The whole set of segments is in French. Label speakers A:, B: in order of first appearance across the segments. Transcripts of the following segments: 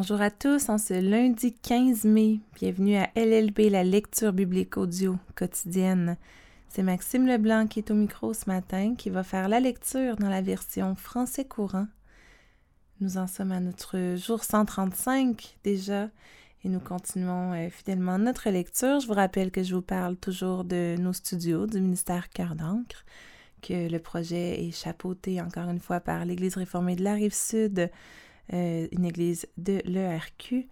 A: Bonjour à tous, en ce lundi 15 mai, bienvenue à LLB, la lecture biblique audio quotidienne. C'est Maxime Leblanc qui est au micro ce matin, qui va faire la lecture dans la version français courant. Nous en sommes à notre jour 135 déjà, et nous continuons euh, fidèlement notre lecture. Je vous rappelle que je vous parle toujours de nos studios du ministère Cœur d'encre, que le projet est chapeauté encore une fois par l'Église réformée de la Rive-Sud euh, une église de l'ERQ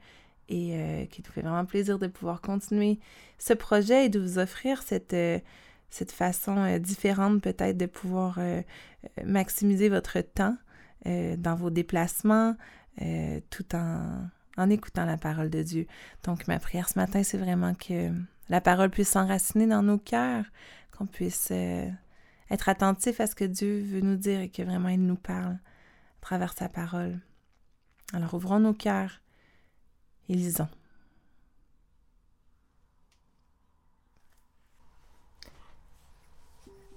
A: et euh, qui nous fait vraiment plaisir de pouvoir continuer ce projet et de vous offrir cette, euh, cette façon différente peut-être de pouvoir maximiser votre temps dans vos déplacements tout en, en écoutant la parole de Dieu. Donc ma prière ce matin, c'est vraiment que la parole puisse s'enraciner dans nos cœurs, qu'on puisse être attentif à ce que Dieu veut nous dire et que vraiment il nous parle à travers sa parole. Alors ouvrons nos cœurs et lisons.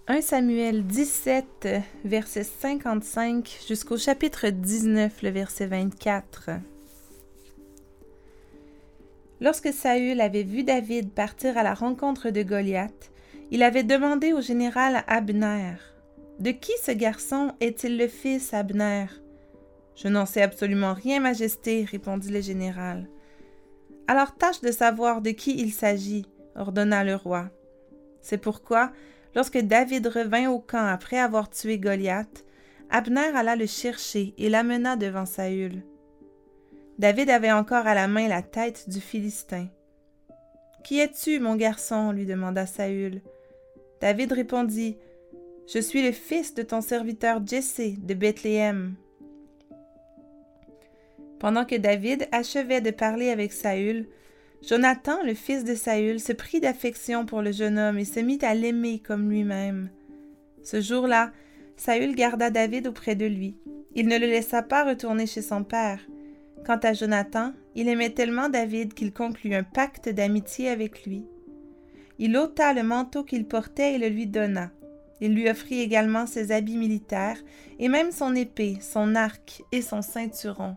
A: « 1 Samuel 17, verset 55 jusqu'au chapitre 19, le verset 24. Lorsque Saül avait vu David partir à la rencontre de Goliath, il avait demandé au général Abner De qui ce garçon est-il le fils, Abner? Je n'en sais absolument rien, Majesté, répondit le général. Alors tâche de savoir de qui il s'agit, ordonna le roi. C'est pourquoi, lorsque David revint au camp après avoir tué Goliath, Abner alla le chercher et l'amena devant Saül. David avait encore à la main la tête du Philistin. Qui es-tu, mon garçon? lui demanda Saül. David répondit Je suis le fils de ton serviteur Jessé de Bethléem. Pendant que David achevait de parler avec Saül, Jonathan, le fils de Saül, se prit d'affection pour le jeune homme et se mit à l'aimer comme lui-même. Ce jour-là, Saül garda David auprès de lui. Il ne le laissa pas retourner chez son père. Quant à Jonathan, il aimait tellement David qu'il conclut un pacte d'amitié avec lui. Il ôta le manteau qu'il portait et le lui donna. Il lui offrit également ses habits militaires et même son épée, son arc et son ceinturon.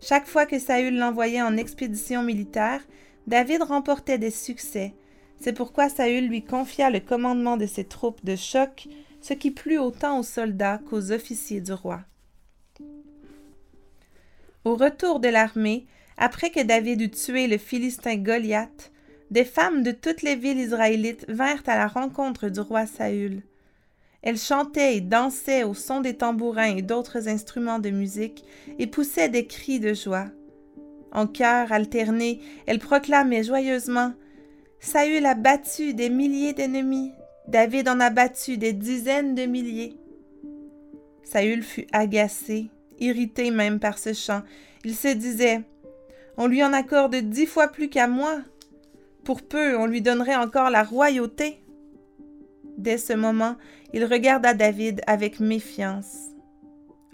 A: Chaque fois que Saül l'envoyait en expédition militaire, David remportait des succès. C'est pourquoi Saül lui confia le commandement de ses troupes de choc, ce qui plut autant aux soldats qu'aux officiers du roi. Au retour de l'armée, après que David eut tué le Philistin Goliath, des femmes de toutes les villes israélites vinrent à la rencontre du roi Saül. Elle chantait et dansait au son des tambourins et d'autres instruments de musique et poussait des cris de joie. En chœur alterné, elle proclamait joyeusement Saül a battu des milliers d'ennemis, David en a battu des dizaines de milliers. Saül fut agacé, irrité même par ce chant. Il se disait On lui en accorde dix fois plus qu'à moi. Pour peu, on lui donnerait encore la royauté. Dès ce moment, il regarda David avec méfiance.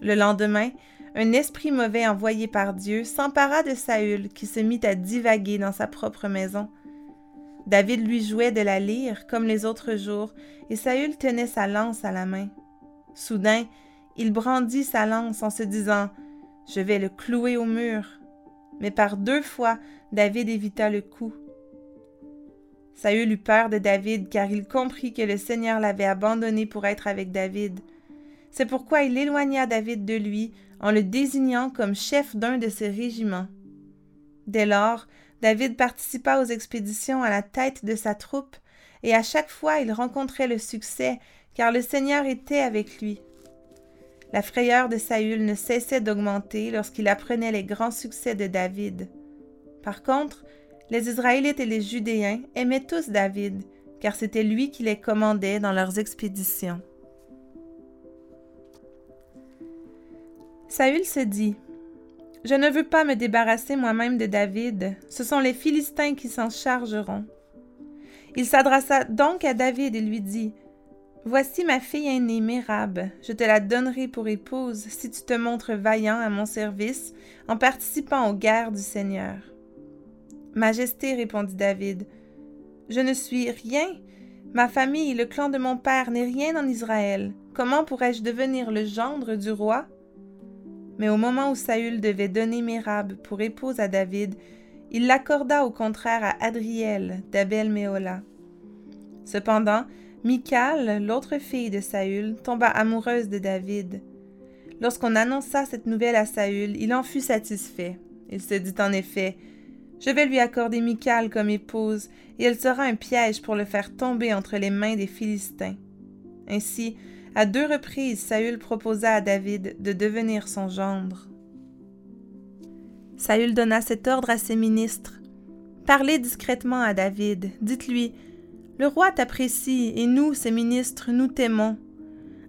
A: Le lendemain, un esprit mauvais envoyé par Dieu s'empara de Saül qui se mit à divaguer dans sa propre maison. David lui jouait de la lyre comme les autres jours, et Saül tenait sa lance à la main. Soudain, il brandit sa lance en se disant Je vais le clouer au mur. Mais par deux fois, David évita le coup. Saül eut peur de David car il comprit que le Seigneur l'avait abandonné pour être avec David. C'est pourquoi il éloigna David de lui en le désignant comme chef d'un de ses régiments. Dès lors, David participa aux expéditions à la tête de sa troupe, et à chaque fois il rencontrait le succès, car le Seigneur était avec lui. La frayeur de Saül ne cessait d'augmenter lorsqu'il apprenait les grands succès de David. Par contre, les Israélites et les Judéens aimaient tous David, car c'était lui qui les commandait dans leurs expéditions. Saül se dit Je ne veux pas me débarrasser moi-même de David, ce sont les Philistins qui s'en chargeront. Il s'adressa donc à David et lui dit Voici ma fille aînée Mérab, je te la donnerai pour épouse si tu te montres vaillant à mon service en participant aux guerres du Seigneur. Majesté, répondit David, je ne suis rien. Ma famille, le clan de mon père n'est rien en Israël. Comment pourrais-je devenir le gendre du roi? Mais au moment où Saül devait donner Mérab pour épouse à David, il l'accorda au contraire à Adriel d'Abel Méola. Cependant, Michal, l'autre fille de Saül, tomba amoureuse de David. Lorsqu'on annonça cette nouvelle à Saül, il en fut satisfait. Il se dit en effet Je vais lui accorder Michal comme épouse, et elle sera un piège pour le faire tomber entre les mains des Philistins. Ainsi, à deux reprises, Saül proposa à David de devenir son gendre. Saül donna cet ordre à ses ministres. Parlez discrètement à David, dites-lui Le roi t'apprécie, et nous, ses ministres, nous t'aimons.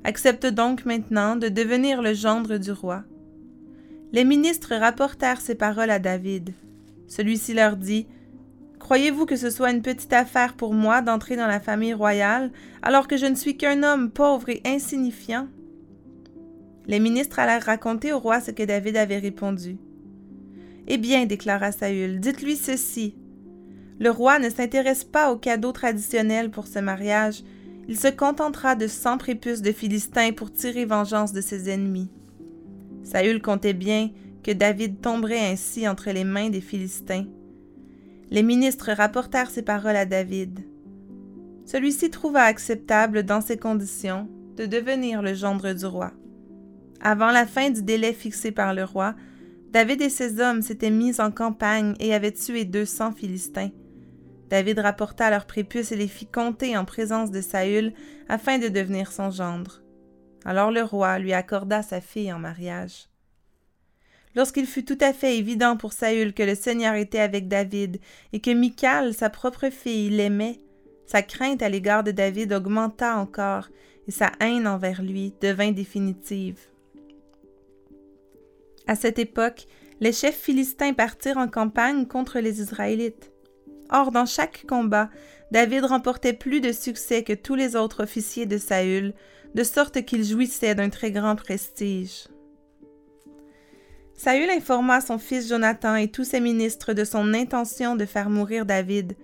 A: Accepte donc maintenant de devenir le gendre du roi. Les ministres rapportèrent ces paroles à David. Celui-ci leur dit Croyez-vous que ce soit une petite affaire pour moi d'entrer dans la famille royale alors que je ne suis qu'un homme pauvre et insignifiant Les ministres allèrent raconter au roi ce que David avait répondu. Eh bien, déclara Saül, dites-lui ceci. Le roi ne s'intéresse pas aux cadeaux traditionnels pour ce mariage, il se contentera de cent prépuces de Philistins pour tirer vengeance de ses ennemis. Saül comptait bien David tomberait ainsi entre les mains des Philistins. Les ministres rapportèrent ces paroles à David. Celui-ci trouva acceptable, dans ces conditions, de devenir le gendre du roi. Avant la fin du délai fixé par le roi, David et ses hommes s'étaient mis en campagne et avaient tué deux cents Philistins. David rapporta leurs prépuces et les fit compter en présence de Saül afin de devenir son gendre. Alors le roi lui accorda sa fille en mariage. Lorsqu'il fut tout à fait évident pour Saül que le Seigneur était avec David et que Michal, sa propre fille, l'aimait, sa crainte à l'égard de David augmenta encore et sa haine envers lui devint définitive. À cette époque, les chefs philistins partirent en campagne contre les Israélites. Or, dans chaque combat, David remportait plus de succès que tous les autres officiers de Saül, de sorte qu'il jouissait d'un très grand prestige. Saül informa son fils Jonathan et tous ses ministres de son intention de faire mourir David,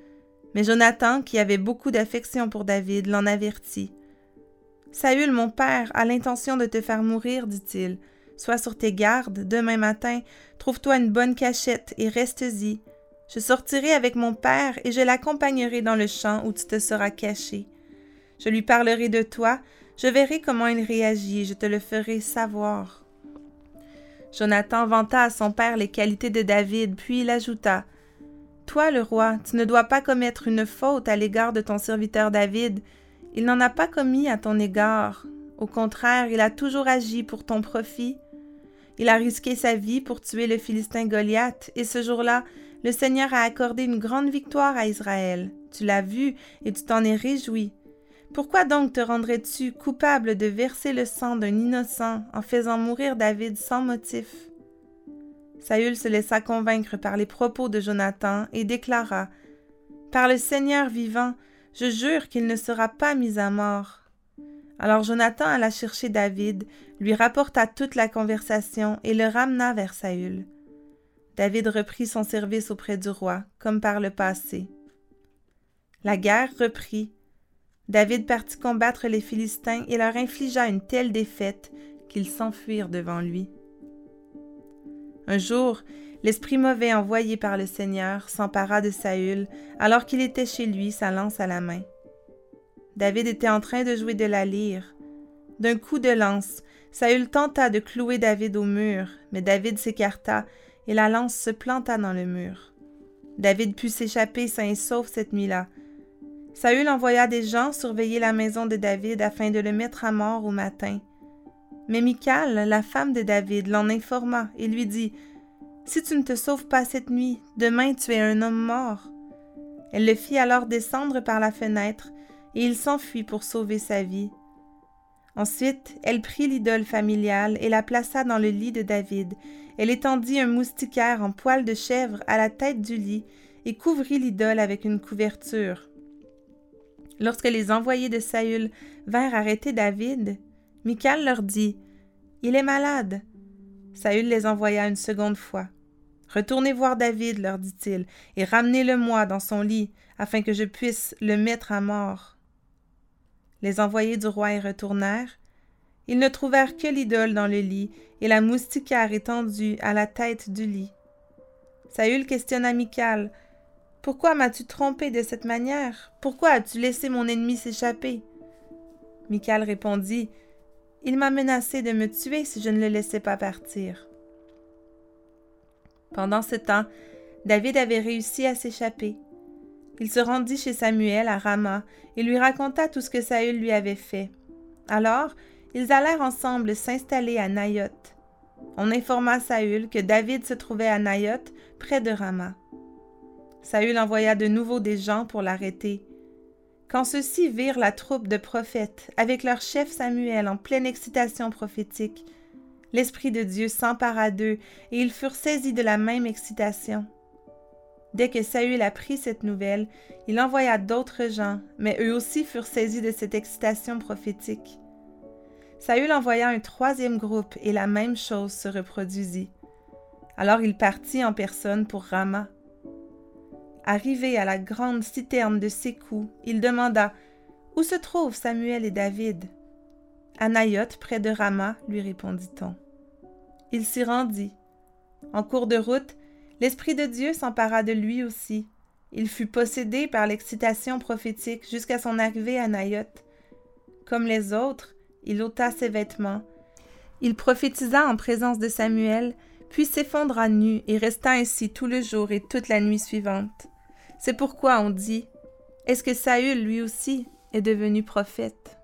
A: mais Jonathan, qui avait beaucoup d'affection pour David, l'en avertit. Saül, mon père, a l'intention de te faire mourir, dit-il. Sois sur tes gardes, demain matin, trouve-toi une bonne cachette et reste-y, je sortirai avec mon père et je l'accompagnerai dans le champ où tu te seras caché. Je lui parlerai de toi, je verrai comment il réagit je te le ferai savoir. Jonathan vanta à son père les qualités de David, puis il ajouta Toi, le roi, tu ne dois pas commettre une faute à l'égard de ton serviteur David. Il n'en a pas commis à ton égard. Au contraire, il a toujours agi pour ton profit. Il a risqué sa vie pour tuer le Philistin Goliath, et ce jour-là, le Seigneur a accordé une grande victoire à Israël. Tu l'as vu et tu t'en es réjoui. Pourquoi donc te rendrais-tu coupable de verser le sang d'un innocent en faisant mourir David sans motif? Saül se laissa convaincre par les propos de Jonathan et déclara Par le Seigneur vivant, je jure qu'il ne sera pas mis à mort. Alors Jonathan alla chercher David, lui rapporta toute la conversation et le ramena vers Saül. David reprit son service auprès du roi, comme par le passé. La guerre reprit. David partit combattre les Philistins et leur infligea une telle défaite qu'ils s'enfuirent devant lui. Un jour, l'esprit mauvais envoyé par le Seigneur s'empara de Saül alors qu'il était chez lui, sa lance à la main. David était en train de jouer de la lyre. D'un coup de lance, Saül tenta de clouer David au mur, mais David s'écarta et la lance se planta dans le mur. David put s'échapper sain et sauf cette nuit-là. Saül envoya des gens surveiller la maison de David afin de le mettre à mort au matin. Mais Michal, la femme de David, l'en informa et lui dit Si tu ne te sauves pas cette nuit, demain tu es un homme mort. Elle le fit alors descendre par la fenêtre, et il s'enfuit pour sauver sa vie. Ensuite, elle prit l'idole familiale et la plaça dans le lit de David. Elle étendit un moustiquaire en poil de chèvre à la tête du lit et couvrit l'idole avec une couverture. Lorsque les envoyés de Saül vinrent arrêter David, Michal leur dit Il est malade. Saül les envoya une seconde fois. Retournez voir David, leur dit-il, et ramenez-le-moi dans son lit, afin que je puisse le mettre à mort. Les envoyés du roi y retournèrent, Ils ne trouvèrent que l'idole dans le lit et la moustiquaire étendue à la tête du lit. Saül questionna Michal. Pourquoi m'as-tu trompé de cette manière? Pourquoi as-tu laissé mon ennemi s'échapper? Michal répondit. Il m'a menacé de me tuer si je ne le laissais pas partir. Pendant ce temps, David avait réussi à s'échapper. Il se rendit chez Samuel à Rama et lui raconta tout ce que Saül lui avait fait. Alors, ils allèrent ensemble s'installer à Nayoth. On informa Saül que David se trouvait à Nayoth, près de Rama. Saül envoya de nouveau des gens pour l'arrêter. Quand ceux-ci virent la troupe de prophètes avec leur chef Samuel en pleine excitation prophétique, l'Esprit de Dieu s'empara d'eux et ils furent saisis de la même excitation. Dès que Saül apprit cette nouvelle, il envoya d'autres gens, mais eux aussi furent saisis de cette excitation prophétique. Saül envoya un troisième groupe et la même chose se reproduisit. Alors il partit en personne pour Rama. Arrivé à la grande citerne de Sécou, il demanda Où se trouvent Samuel et David? À Nayoth, près de Rama, lui répondit-on. Il s'y rendit. En cours de route, l'Esprit de Dieu s'empara de lui aussi. Il fut possédé par l'excitation prophétique jusqu'à son arrivée à Nayoth. Comme les autres, il ôta ses vêtements. Il prophétisa en présence de Samuel, puis s'effondra nu et resta ainsi tout le jour et toute la nuit suivante. C'est pourquoi on dit Est-ce que Saül, lui aussi, est devenu prophète?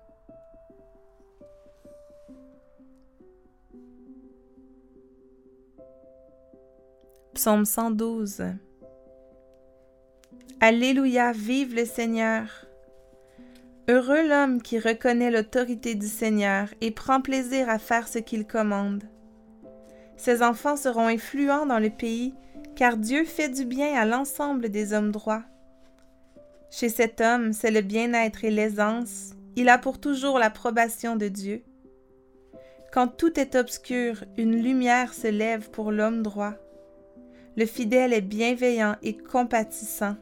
A: Psaume 112 Alléluia, vive le Seigneur. Heureux l'homme qui reconnaît l'autorité du Seigneur et prend plaisir à faire ce qu'il commande. Ses enfants seront influents dans le pays, car Dieu fait du bien à l'ensemble des hommes droits. Chez cet homme, c'est le bien-être et l'aisance, il a pour toujours l'approbation de Dieu. Quand tout est obscur, une lumière se lève pour l'homme droit. Le fidèle est bienveillant et compatissant.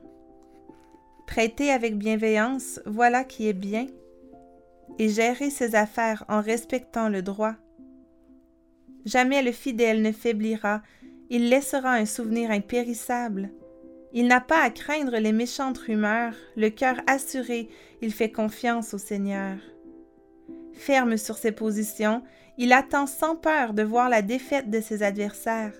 A: Prêter avec bienveillance, voilà qui est bien, et gérer ses affaires en respectant le droit. Jamais le fidèle ne faiblira, il laissera un souvenir impérissable. Il n'a pas à craindre les méchantes rumeurs, le cœur assuré, il fait confiance au Seigneur. Ferme sur ses positions, il attend sans peur de voir la défaite de ses adversaires.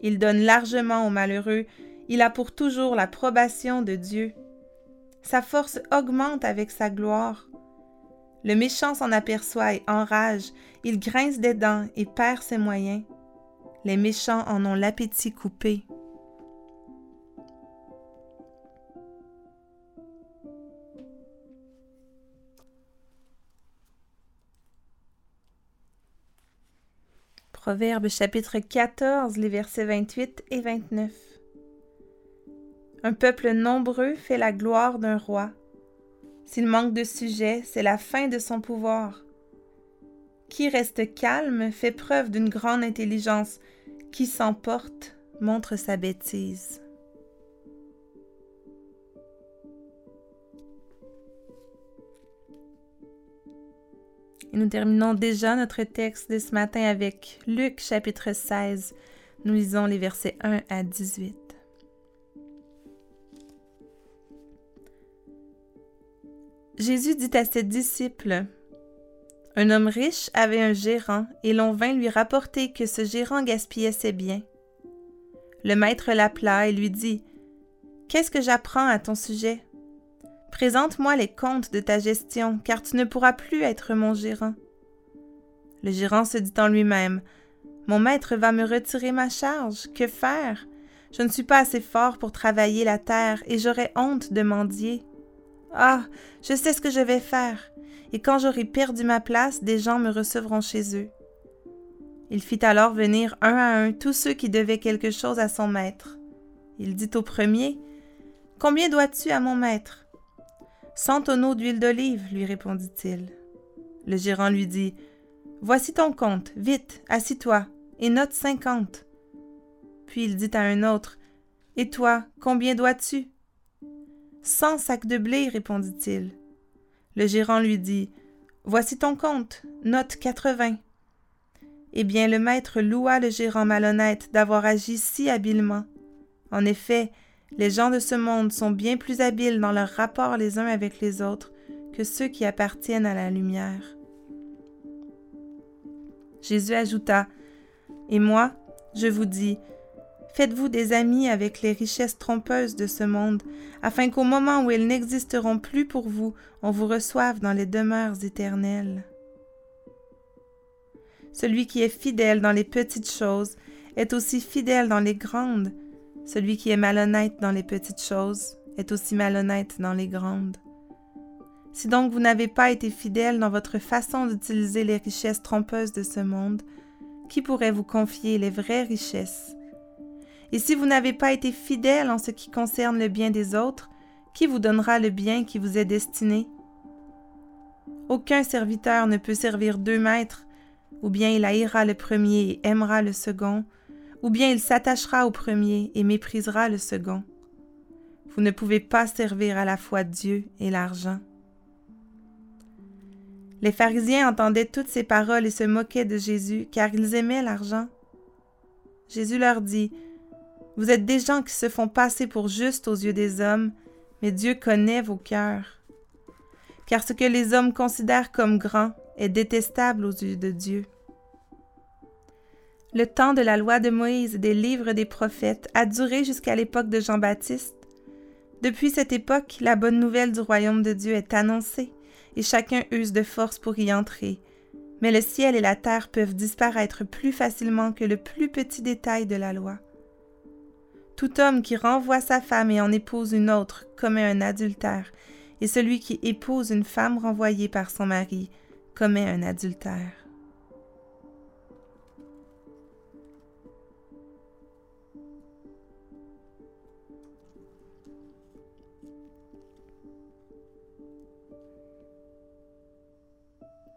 A: Il donne largement aux malheureux, il a pour toujours l'approbation de Dieu. Sa force augmente avec sa gloire. Le méchant s'en aperçoit et enrage, il grince des dents et perd ses moyens. Les méchants en ont l'appétit coupé. Proverbe chapitre 14, les versets 28 et 29. Un peuple nombreux fait la gloire d'un roi. S'il manque de sujets, c'est la fin de son pouvoir. Qui reste calme fait preuve d'une grande intelligence. Qui s'emporte montre sa bêtise. Et nous terminons déjà notre texte de ce matin avec Luc chapitre 16. Nous lisons les versets 1 à 18. Jésus dit à ses disciples, Un homme riche avait un gérant, et l'on vint lui rapporter que ce gérant gaspillait ses biens. Le maître l'appela et lui dit, Qu'est-ce que j'apprends à ton sujet? Présente-moi les comptes de ta gestion, car tu ne pourras plus être mon gérant. Le gérant se dit en lui-même, Mon maître va me retirer ma charge, que faire? Je ne suis pas assez fort pour travailler la terre, et j'aurais honte de mendier. Ah, je sais ce que je vais faire, et quand j'aurai perdu ma place, des gens me recevront chez eux. Il fit alors venir un à un tous ceux qui devaient quelque chose à son maître. Il dit au premier, Combien dois-tu à mon maître Cent tonneaux d'huile d'olive, lui répondit-il. Le gérant lui dit, Voici ton compte, vite, assis-toi, et note cinquante. Puis il dit à un autre, Et toi, combien dois-tu Cent sacs de blé, répondit-il. Le gérant lui dit Voici ton compte, note 80. Eh bien, le maître loua le gérant malhonnête d'avoir agi si habilement. En effet, les gens de ce monde sont bien plus habiles dans leurs rapports les uns avec les autres que ceux qui appartiennent à la lumière. Jésus ajouta, Et moi, je vous dis, faites-vous des amis avec les richesses trompeuses de ce monde, afin qu'au moment où elles n'existeront plus pour vous, on vous reçoive dans les demeures éternelles. Celui qui est fidèle dans les petites choses est aussi fidèle dans les grandes. Celui qui est malhonnête dans les petites choses est aussi malhonnête dans les grandes. Si donc vous n'avez pas été fidèle dans votre façon d'utiliser les richesses trompeuses de ce monde, qui pourrait vous confier les vraies richesses Et si vous n'avez pas été fidèle en ce qui concerne le bien des autres, qui vous donnera le bien qui vous est destiné? Aucun serviteur ne peut servir deux maîtres, ou bien il haïra le premier et aimera le second, ou bien il s'attachera au premier et méprisera le second. Vous ne pouvez pas servir à la fois Dieu et l'argent. Les pharisiens entendaient toutes ces paroles et se moquaient de Jésus, car ils aimaient l'argent. Jésus leur dit, Vous êtes des gens qui se font passer pour justes aux yeux des hommes, mais Dieu connaît vos cœurs. Car ce que les hommes considèrent comme grand est détestable aux yeux de Dieu. Le temps de la loi de Moïse et des livres des prophètes a duré jusqu'à l'époque de Jean-Baptiste. Depuis cette époque, la bonne nouvelle du royaume de Dieu est annoncée et chacun use de force pour y entrer. Mais le ciel et la terre peuvent disparaître plus facilement que le plus petit détail de la loi. Tout homme qui renvoie sa femme et en épouse une autre commet un adultère, et celui qui épouse une femme renvoyée par son mari commet un adultère.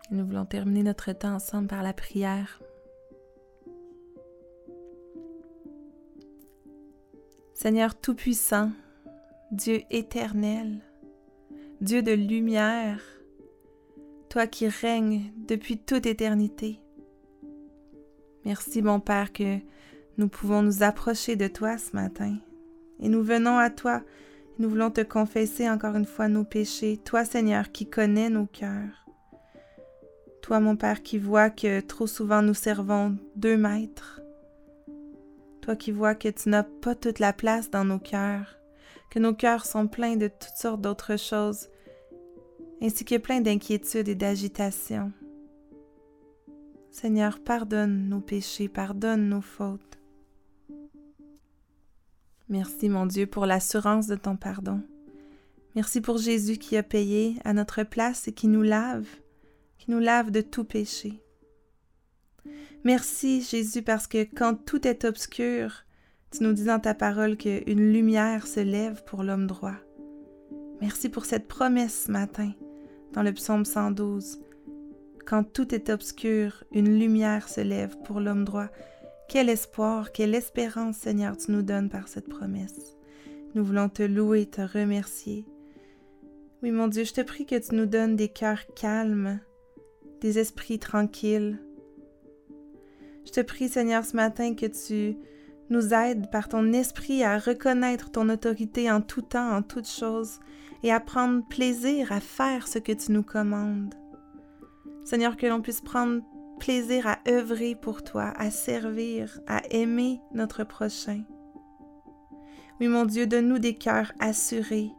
A: Nous voulons terminer notre temps ensemble par la prière. Seigneur Tout-Puissant, Dieu éternel, Dieu de lumière, toi qui règnes depuis toute éternité. Merci mon Père que nous pouvons nous approcher de toi ce matin. Et nous venons à toi, nous voulons te confesser encore une fois nos péchés, toi Seigneur qui connais nos cœurs. Toi, mon Père, qui vois que trop souvent nous servons deux maîtres. Toi qui vois que tu n'as pas toute la place dans nos cœurs, que nos cœurs sont pleins de toutes sortes d'autres choses, ainsi que pleins d'inquiétudes et d'agitation. Seigneur, pardonne nos péchés, pardonne nos fautes. Merci, mon Dieu, pour l'assurance de ton pardon. Merci pour Jésus qui a payé à notre place et qui nous lave qui nous lave de tout péché. Merci Jésus parce que quand tout est obscur, tu nous dis dans ta parole qu'une lumière se lève pour l'homme droit. Merci pour cette promesse ce matin dans le psaume 112. Quand tout est obscur, une lumière se lève pour l'homme droit. Quel espoir, quelle espérance, Seigneur, tu nous donnes par cette promesse. Nous voulons te louer, te remercier. Oui, mon Dieu, je te prie que tu nous donnes des cœurs calmes, des esprits tranquilles. Je te prie, Seigneur, ce matin que tu nous aides par ton esprit à reconnaître ton autorité en tout temps, en toutes choses, et à prendre plaisir à faire ce que tu nous commandes. Seigneur, que l'on puisse prendre plaisir à œuvrer pour toi, à servir, à aimer notre prochain. Oui, mon Dieu, donne-nous des cœurs assurés.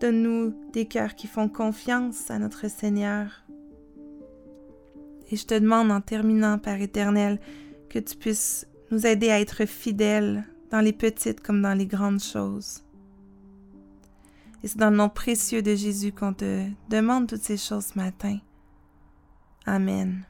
A: Donne-nous des cœurs qui font confiance à notre Seigneur. Et je te demande en terminant, Père éternel, que tu puisses nous aider à être fidèles dans les petites comme dans les grandes choses. Et c'est dans le nom précieux de Jésus qu'on te demande toutes ces choses ce matin. Amen.